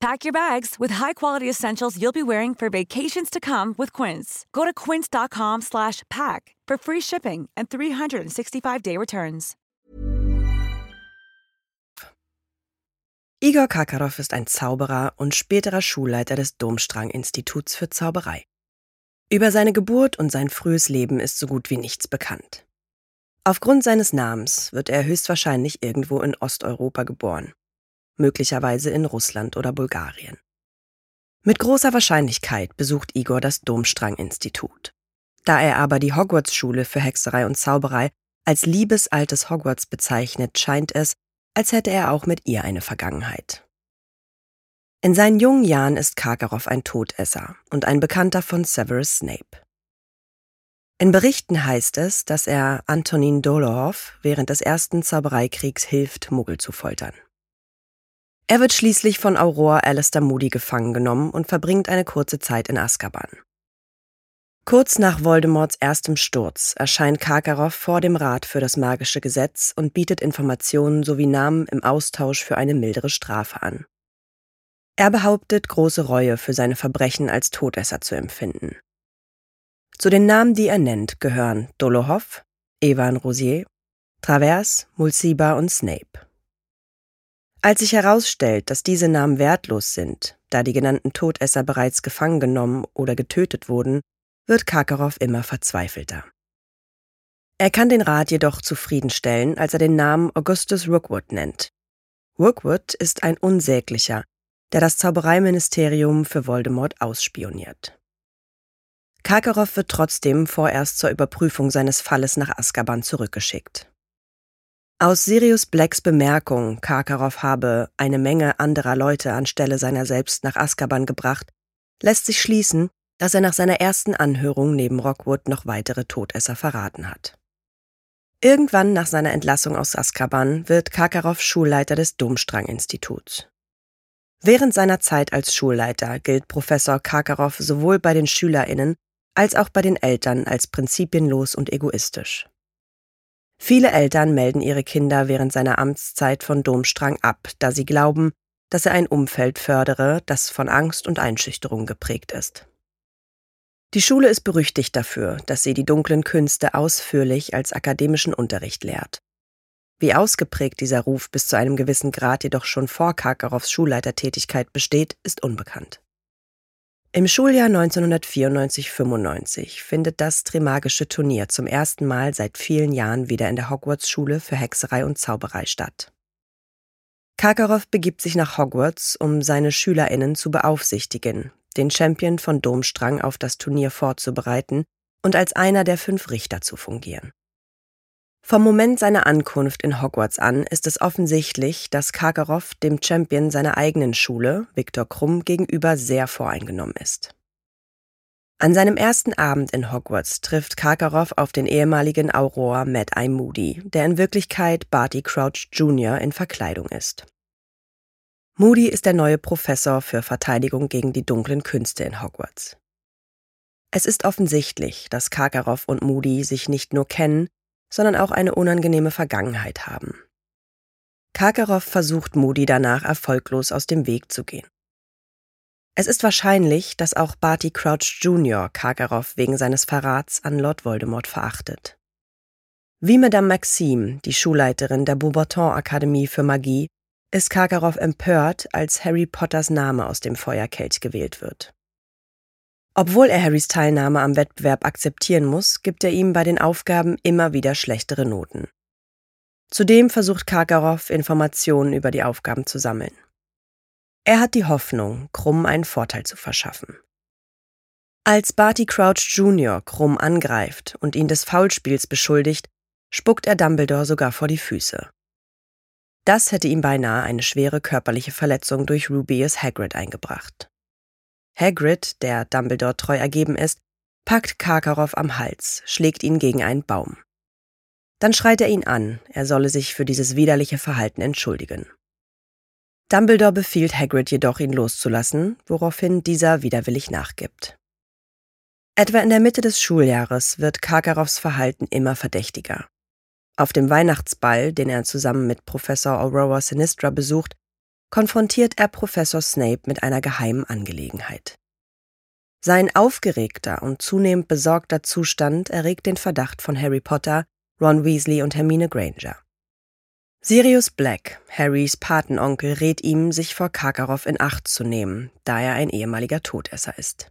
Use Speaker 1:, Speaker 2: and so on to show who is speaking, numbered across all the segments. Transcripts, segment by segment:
Speaker 1: Pack your bags with high-quality essentials you'll be wearing for vacations to come with Quince. Go to quince.com/pack for free shipping and 365-day returns.
Speaker 2: Igor Karkaroff ist ein Zauberer und späterer Schulleiter des Domstrang-Instituts für Zauberei. Über seine Geburt und sein frühes Leben ist so gut wie nichts bekannt. Aufgrund seines Namens wird er höchstwahrscheinlich irgendwo in Osteuropa geboren möglicherweise in Russland oder Bulgarien. Mit großer Wahrscheinlichkeit besucht Igor das Domstrang-Institut. Da er aber die Hogwarts-Schule für Hexerei und Zauberei als liebesaltes Hogwarts bezeichnet, scheint es, als hätte er auch mit ihr eine Vergangenheit. In seinen jungen Jahren ist Karkaroff ein Todesser und ein Bekannter von Severus Snape. In Berichten heißt es, dass er Antonin Dolohov während des ersten Zaubereikriegs hilft, Muggel zu foltern. Er wird schließlich von Aurora Alistair Moody gefangen genommen und verbringt eine kurze Zeit in Azkaban. Kurz nach Voldemorts erstem Sturz erscheint Karkaroff vor dem Rat für das magische Gesetz und bietet Informationen sowie Namen im Austausch für eine mildere Strafe an. Er behauptet, große Reue für seine Verbrechen als Todesser zu empfinden. Zu den Namen, die er nennt, gehören Dolohov, Evan Rosier, Travers, Mulciber und Snape. Als sich herausstellt, dass diese Namen wertlos sind, da die genannten Todesser bereits gefangen genommen oder getötet wurden, wird Karkarow immer verzweifelter. Er kann den Rat jedoch zufriedenstellen, als er den Namen Augustus Rookwood nennt. Rookwood ist ein Unsäglicher, der das Zaubereiministerium für Voldemort ausspioniert. Karkarow wird trotzdem vorerst zur Überprüfung seines Falles nach Azkaban zurückgeschickt. Aus Sirius Blacks Bemerkung, Karkaroff habe eine Menge anderer Leute anstelle seiner selbst nach Azkaban gebracht, lässt sich schließen, dass er nach seiner ersten Anhörung neben Rockwood noch weitere Todesser verraten hat. Irgendwann nach seiner Entlassung aus Azkaban wird Karkaroff Schulleiter des Domstrang-Instituts. Während seiner Zeit als Schulleiter gilt Professor Karkaroff sowohl bei den SchülerInnen als auch bei den Eltern als prinzipienlos und egoistisch. Viele Eltern melden ihre Kinder während seiner Amtszeit von Domstrang ab, da sie glauben, dass er ein Umfeld fördere, das von Angst und Einschüchterung geprägt ist. Die Schule ist berüchtigt dafür, dass sie die dunklen Künste ausführlich als akademischen Unterricht lehrt. Wie ausgeprägt dieser Ruf bis zu einem gewissen Grad jedoch schon vor Karkarows Schulleitertätigkeit besteht, ist unbekannt. Im Schuljahr 1994-95 findet das Trimagische Turnier zum ersten Mal seit vielen Jahren wieder in der Hogwarts-Schule für Hexerei und Zauberei statt. Karkaroff begibt sich nach Hogwarts, um seine SchülerInnen zu beaufsichtigen, den Champion von Domstrang auf das Turnier vorzubereiten und als einer der fünf Richter zu fungieren. Vom Moment seiner Ankunft in Hogwarts an ist es offensichtlich, dass Karkaroff dem Champion seiner eigenen Schule, Viktor Krumm, gegenüber sehr voreingenommen ist. An seinem ersten Abend in Hogwarts trifft Karkaroff auf den ehemaligen Aurora Mad-Eye Moody, der in Wirklichkeit Barty Crouch Jr. in Verkleidung ist. Moody ist der neue Professor für Verteidigung gegen die dunklen Künste in Hogwarts. Es ist offensichtlich, dass Karkaroff und Moody sich nicht nur kennen, sondern auch eine unangenehme Vergangenheit haben. Karkaroff versucht Moody danach erfolglos aus dem Weg zu gehen. Es ist wahrscheinlich, dass auch Barty Crouch Jr. Karkaroff wegen seines Verrats an Lord Voldemort verachtet. Wie Madame Maxime, die Schulleiterin der Beaubaton Akademie für Magie, ist Karkaroff empört, als Harry Potters Name aus dem Feuerkelch gewählt wird. Obwohl er Harrys Teilnahme am Wettbewerb akzeptieren muss, gibt er ihm bei den Aufgaben immer wieder schlechtere Noten. Zudem versucht Karkaroff, Informationen über die Aufgaben zu sammeln. Er hat die Hoffnung, Krumm einen Vorteil zu verschaffen. Als Barty Crouch Jr. Krumm angreift und ihn des Foulspiels beschuldigt, spuckt er Dumbledore sogar vor die Füße. Das hätte ihm beinahe eine schwere körperliche Verletzung durch Rubius Hagrid eingebracht. Hagrid, der Dumbledore treu ergeben ist, packt Karkaroff am Hals, schlägt ihn gegen einen Baum. Dann schreit er ihn an, er solle sich für dieses widerliche Verhalten entschuldigen. Dumbledore befiehlt Hagrid jedoch, ihn loszulassen, woraufhin dieser widerwillig nachgibt. Etwa in der Mitte des Schuljahres wird Karkaroffs Verhalten immer verdächtiger. Auf dem Weihnachtsball, den er zusammen mit Professor Aurora Sinistra besucht, konfrontiert er Professor Snape mit einer geheimen Angelegenheit. Sein aufgeregter und zunehmend besorgter Zustand erregt den Verdacht von Harry Potter, Ron Weasley und Hermine Granger. Sirius Black, Harrys Patenonkel, rät ihm, sich vor Karkaroff in Acht zu nehmen, da er ein ehemaliger Todesser ist.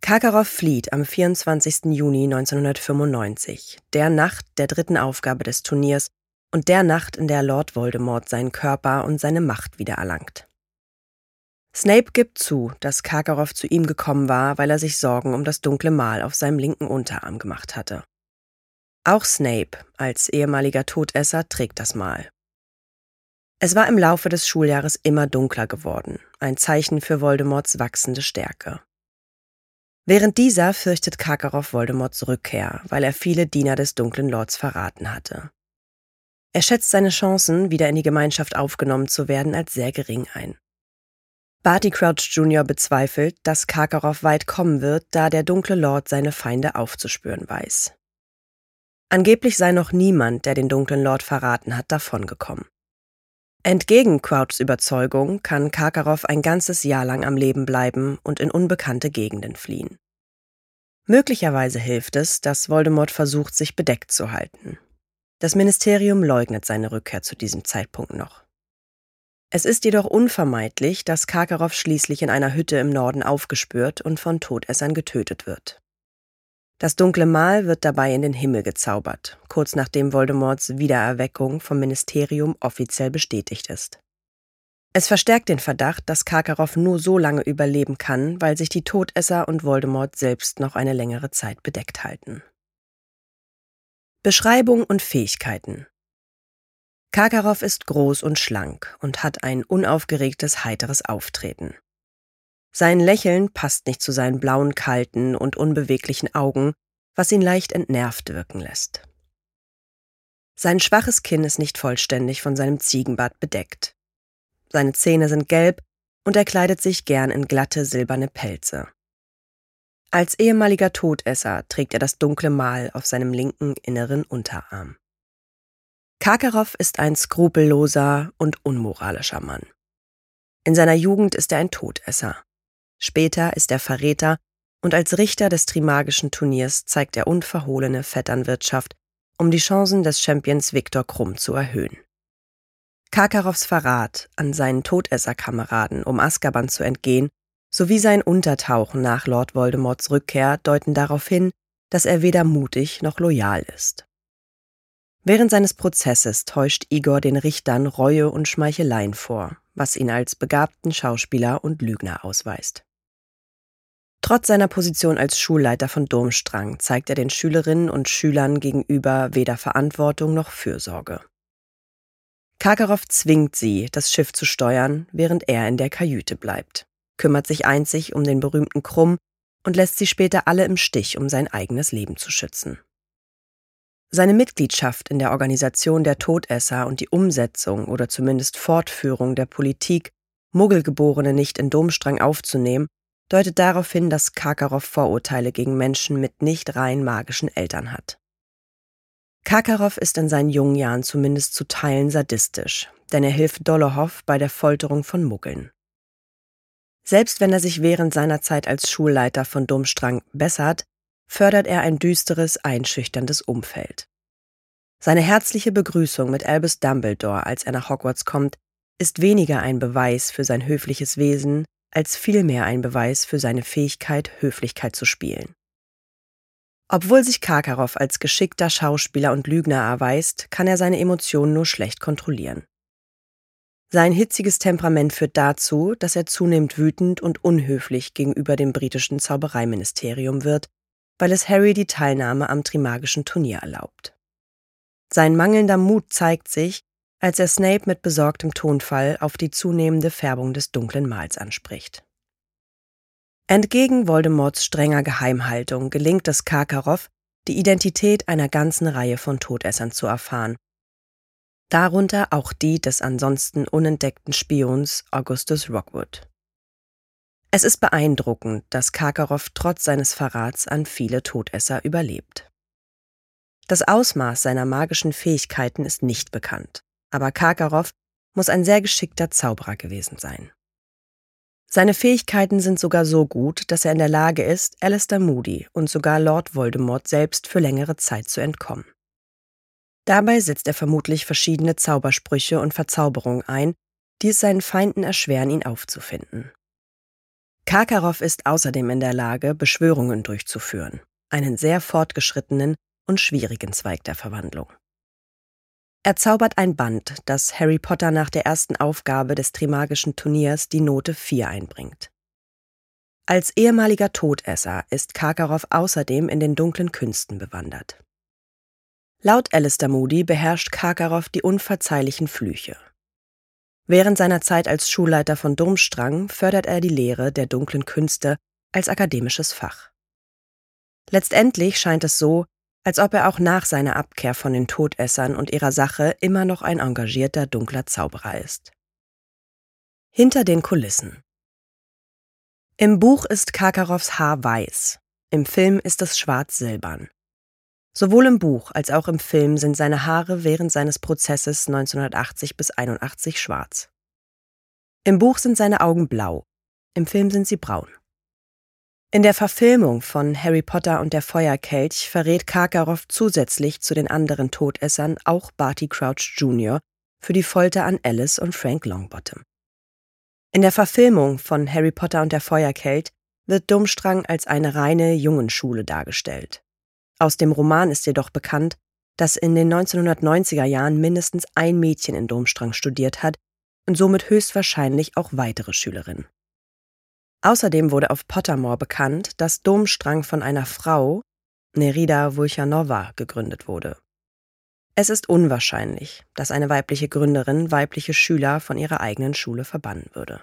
Speaker 2: Karkaroff flieht am 24. Juni 1995, der Nacht der dritten Aufgabe des Turniers und der Nacht, in der Lord Voldemort seinen Körper und seine Macht wiedererlangt. Snape gibt zu, dass Karkaroff zu ihm gekommen war, weil er sich Sorgen um das dunkle Mal auf seinem linken Unterarm gemacht hatte. Auch Snape als ehemaliger Todesser trägt das Mal. Es war im Laufe des Schuljahres immer dunkler geworden, ein Zeichen für Voldemorts wachsende Stärke. Während dieser fürchtet Karkaroff Voldemorts Rückkehr, weil er viele Diener des dunklen Lords verraten hatte. Er schätzt seine Chancen, wieder in die Gemeinschaft aufgenommen zu werden, als sehr gering ein. Barty Crouch Jr. bezweifelt, dass Karkaroff weit kommen wird, da der dunkle Lord seine Feinde aufzuspüren weiß. Angeblich sei noch niemand, der den dunklen Lord verraten hat, davongekommen. Entgegen Crouchs Überzeugung kann Karkaroff ein ganzes Jahr lang am Leben bleiben und in unbekannte Gegenden fliehen. Möglicherweise hilft es, dass Voldemort versucht, sich bedeckt zu halten. Das Ministerium leugnet seine Rückkehr zu diesem Zeitpunkt noch. Es ist jedoch unvermeidlich, dass Karkaroff schließlich in einer Hütte im Norden aufgespürt und von Todessern getötet wird. Das dunkle Mal wird dabei in den Himmel gezaubert, kurz nachdem Voldemorts Wiedererweckung vom Ministerium offiziell bestätigt ist. Es verstärkt den Verdacht, dass Karkaroff nur so lange überleben kann, weil sich die Todesser und Voldemort selbst noch eine längere Zeit bedeckt halten. Beschreibung und Fähigkeiten Karkaroff ist groß und schlank und hat ein unaufgeregtes, heiteres Auftreten. Sein Lächeln passt nicht zu seinen blauen, kalten und unbeweglichen Augen, was ihn leicht entnervt wirken lässt. Sein schwaches Kinn ist nicht vollständig von seinem Ziegenbart bedeckt. Seine Zähne sind gelb und er kleidet sich gern in glatte silberne Pelze. Als ehemaliger Todesser trägt er das dunkle Mal auf seinem linken inneren Unterarm. Karkaroff ist ein skrupelloser und unmoralischer Mann. In seiner Jugend ist er ein Todesser. Später ist er Verräter und als Richter des Trimagischen Turniers zeigt er unverhohlene Vetternwirtschaft, um die Chancen des Champions Viktor Krumm zu erhöhen. Karkaroffs Verrat an seinen Todesserkameraden, um Azkaban zu entgehen, sowie sein Untertauchen nach Lord Voldemorts Rückkehr deuten darauf hin, dass er weder mutig noch loyal ist. Während seines Prozesses täuscht Igor den Richtern Reue und Schmeicheleien vor, was ihn als begabten Schauspieler und Lügner ausweist. Trotz seiner Position als Schulleiter von Domstrang zeigt er den Schülerinnen und Schülern gegenüber weder Verantwortung noch Fürsorge. Karkaroff zwingt sie, das Schiff zu steuern, während er in der Kajüte bleibt, kümmert sich einzig um den berühmten Krumm und lässt sie später alle im Stich, um sein eigenes Leben zu schützen. Seine Mitgliedschaft in der Organisation der Todesser und die Umsetzung oder zumindest Fortführung der Politik, Muggelgeborene nicht in Domstrang aufzunehmen, deutet darauf hin, dass Karkaroff Vorurteile gegen Menschen mit nicht rein magischen Eltern hat. Karkaroff ist in seinen jungen Jahren zumindest zu Teilen sadistisch, denn er hilft Dolohov bei der Folterung von Muggeln. Selbst wenn er sich während seiner Zeit als Schulleiter von Domstrang bessert, fördert er ein düsteres, einschüchterndes Umfeld. Seine herzliche Begrüßung mit Albus Dumbledore, als er nach Hogwarts kommt, ist weniger ein Beweis für sein höfliches Wesen, als vielmehr ein Beweis für seine Fähigkeit, Höflichkeit zu spielen. Obwohl sich Karkaroff als geschickter Schauspieler und Lügner erweist, kann er seine Emotionen nur schlecht kontrollieren. Sein hitziges Temperament führt dazu, dass er zunehmend wütend und unhöflich gegenüber dem britischen Zaubereiministerium wird weil es Harry die Teilnahme am Trimagischen Turnier erlaubt. Sein mangelnder Mut zeigt sich, als er Snape mit besorgtem Tonfall auf die zunehmende Färbung des dunklen Mals anspricht. Entgegen Voldemorts strenger Geheimhaltung gelingt es Karkaroff, die Identität einer ganzen Reihe von Todessern zu erfahren. Darunter auch die des ansonsten unentdeckten Spions Augustus Rockwood. Es ist beeindruckend, dass Karkaroff trotz seines Verrats an viele Todesser überlebt. Das Ausmaß seiner magischen Fähigkeiten ist nicht bekannt, aber Karkaroff muss ein sehr geschickter Zauberer gewesen sein. Seine Fähigkeiten sind sogar so gut, dass er in der Lage ist, Alistair Moody und sogar Lord Voldemort selbst für längere Zeit zu entkommen. Dabei setzt er vermutlich verschiedene Zaubersprüche und Verzauberungen ein, die es seinen Feinden erschweren, ihn aufzufinden. Karkaroff ist außerdem in der Lage, Beschwörungen durchzuführen, einen sehr fortgeschrittenen und schwierigen Zweig der Verwandlung. Er zaubert ein Band, das Harry Potter nach der ersten Aufgabe des Trimagischen Turniers die Note 4 einbringt. Als ehemaliger Todesser ist Karkaroff außerdem in den dunklen Künsten bewandert. Laut Alistair Moody beherrscht Karkaroff die unverzeihlichen Flüche. Während seiner Zeit als Schulleiter von Durmstrang fördert er die Lehre der dunklen Künste als akademisches Fach. Letztendlich scheint es so, als ob er auch nach seiner Abkehr von den Todessern und ihrer Sache immer noch ein engagierter dunkler Zauberer ist. Hinter den Kulissen Im Buch ist Karkarows Haar weiß, im Film ist es schwarz-silbern. Sowohl im Buch als auch im Film sind seine Haare während seines Prozesses 1980 bis 81 schwarz. Im Buch sind seine Augen blau, im Film sind sie braun. In der Verfilmung von Harry Potter und der Feuerkelch verrät Karkaroff zusätzlich zu den anderen Todessern auch Barty Crouch Jr. für die Folter an Alice und Frank Longbottom. In der Verfilmung von Harry Potter und der Feuerkelch wird Durmstrang als eine reine Jungenschule dargestellt. Aus dem Roman ist jedoch bekannt, dass in den 1990er Jahren mindestens ein Mädchen in Durmstrang studiert hat und somit höchstwahrscheinlich auch weitere Schülerinnen. Außerdem wurde auf Pottermore bekannt, dass Domstrang von einer Frau, Nerida Vulchanova, gegründet wurde. Es ist unwahrscheinlich, dass eine weibliche Gründerin weibliche Schüler von ihrer eigenen Schule verbannen würde.